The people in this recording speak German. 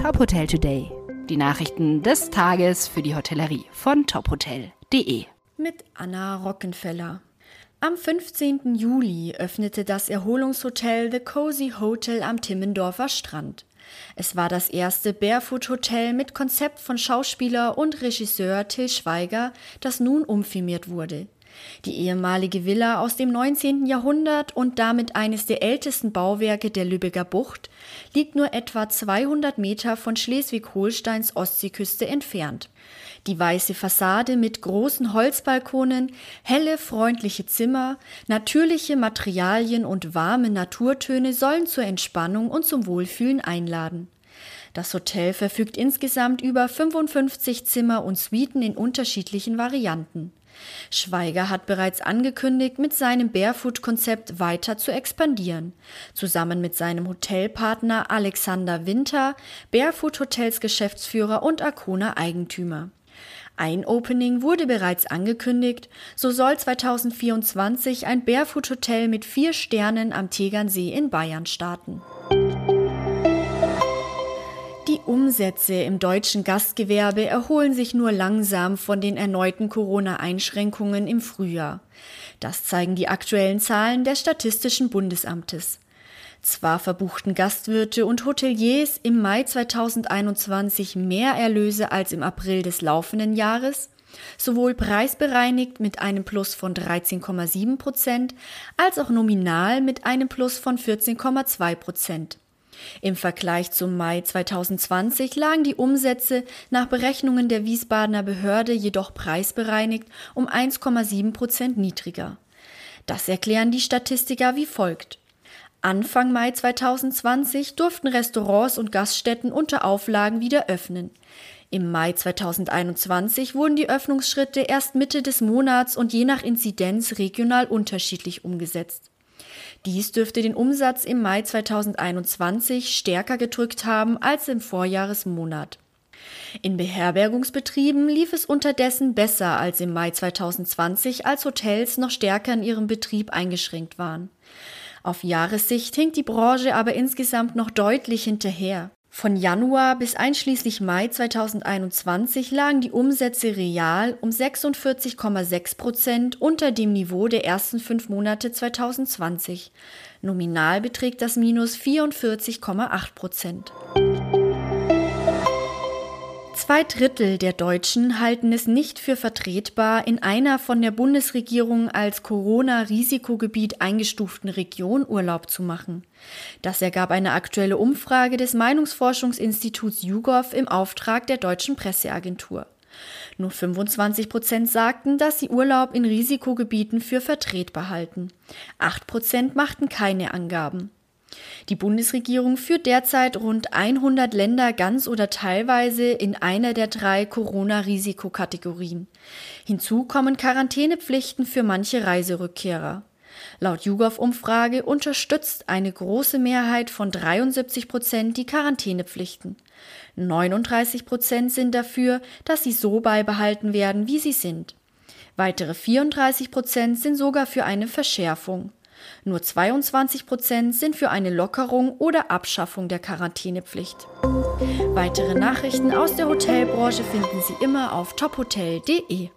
Top Hotel Today. Die Nachrichten des Tages für die Hotellerie von tophotel.de. Mit Anna Rockenfeller. Am 15. Juli öffnete das Erholungshotel The Cozy Hotel am Timmendorfer Strand. Es war das erste Barefoot-Hotel mit Konzept von Schauspieler und Regisseur Till Schweiger, das nun umfirmiert wurde. Die ehemalige Villa aus dem 19. Jahrhundert und damit eines der ältesten Bauwerke der Lübecker Bucht liegt nur etwa 200 Meter von Schleswig-Holsteins Ostseeküste entfernt. Die weiße Fassade mit großen Holzbalkonen, helle, freundliche Zimmer, natürliche Materialien und warme Naturtöne sollen zur Entspannung und zum Wohlfühlen einladen. Das Hotel verfügt insgesamt über 55 Zimmer und Suiten in unterschiedlichen Varianten. Schweiger hat bereits angekündigt, mit seinem Barefoot-Konzept weiter zu expandieren. Zusammen mit seinem Hotelpartner Alexander Winter, Barefoot Hotels Geschäftsführer und Arcona Eigentümer. Ein Opening wurde bereits angekündigt, so soll 2024 ein Barefoot Hotel mit vier Sternen am Tegernsee in Bayern starten. Die Umsätze im deutschen Gastgewerbe erholen sich nur langsam von den erneuten Corona-Einschränkungen im Frühjahr. Das zeigen die aktuellen Zahlen des Statistischen Bundesamtes. Zwar verbuchten Gastwirte und Hoteliers im Mai 2021 mehr Erlöse als im April des laufenden Jahres, sowohl preisbereinigt mit einem Plus von 13,7 Prozent als auch nominal mit einem Plus von 14,2 Prozent. Im Vergleich zum Mai 2020 lagen die Umsätze nach Berechnungen der Wiesbadener Behörde jedoch preisbereinigt um 1,7 Prozent niedriger. Das erklären die Statistiker wie folgt. Anfang Mai 2020 durften Restaurants und Gaststätten unter Auflagen wieder öffnen. Im Mai 2021 wurden die Öffnungsschritte erst Mitte des Monats und je nach Inzidenz regional unterschiedlich umgesetzt. Dies dürfte den Umsatz im Mai 2021 stärker gedrückt haben als im Vorjahresmonat. In Beherbergungsbetrieben lief es unterdessen besser als im Mai 2020, als Hotels noch stärker in ihrem Betrieb eingeschränkt waren. Auf Jahressicht hinkt die Branche aber insgesamt noch deutlich hinterher. Von Januar bis einschließlich Mai 2021 lagen die Umsätze real um 46,6 Prozent unter dem Niveau der ersten fünf Monate 2020. Nominal beträgt das Minus 44,8 Prozent. Zwei Drittel der Deutschen halten es nicht für vertretbar, in einer von der Bundesregierung als Corona-Risikogebiet eingestuften Region Urlaub zu machen. Das ergab eine aktuelle Umfrage des Meinungsforschungsinstituts YouGov im Auftrag der deutschen Presseagentur. Nur 25 Prozent sagten, dass sie Urlaub in Risikogebieten für vertretbar halten. Acht Prozent machten keine Angaben. Die Bundesregierung führt derzeit rund 100 Länder ganz oder teilweise in einer der drei Corona-Risikokategorien. Hinzu kommen Quarantänepflichten für manche Reiserückkehrer. Laut YouGov-Umfrage unterstützt eine große Mehrheit von 73 Prozent die Quarantänepflichten. 39 Prozent sind dafür, dass sie so beibehalten werden, wie sie sind. Weitere 34 Prozent sind sogar für eine Verschärfung. Nur 22 Prozent sind für eine Lockerung oder Abschaffung der Quarantänepflicht. Weitere Nachrichten aus der Hotelbranche finden Sie immer auf tophotel.de.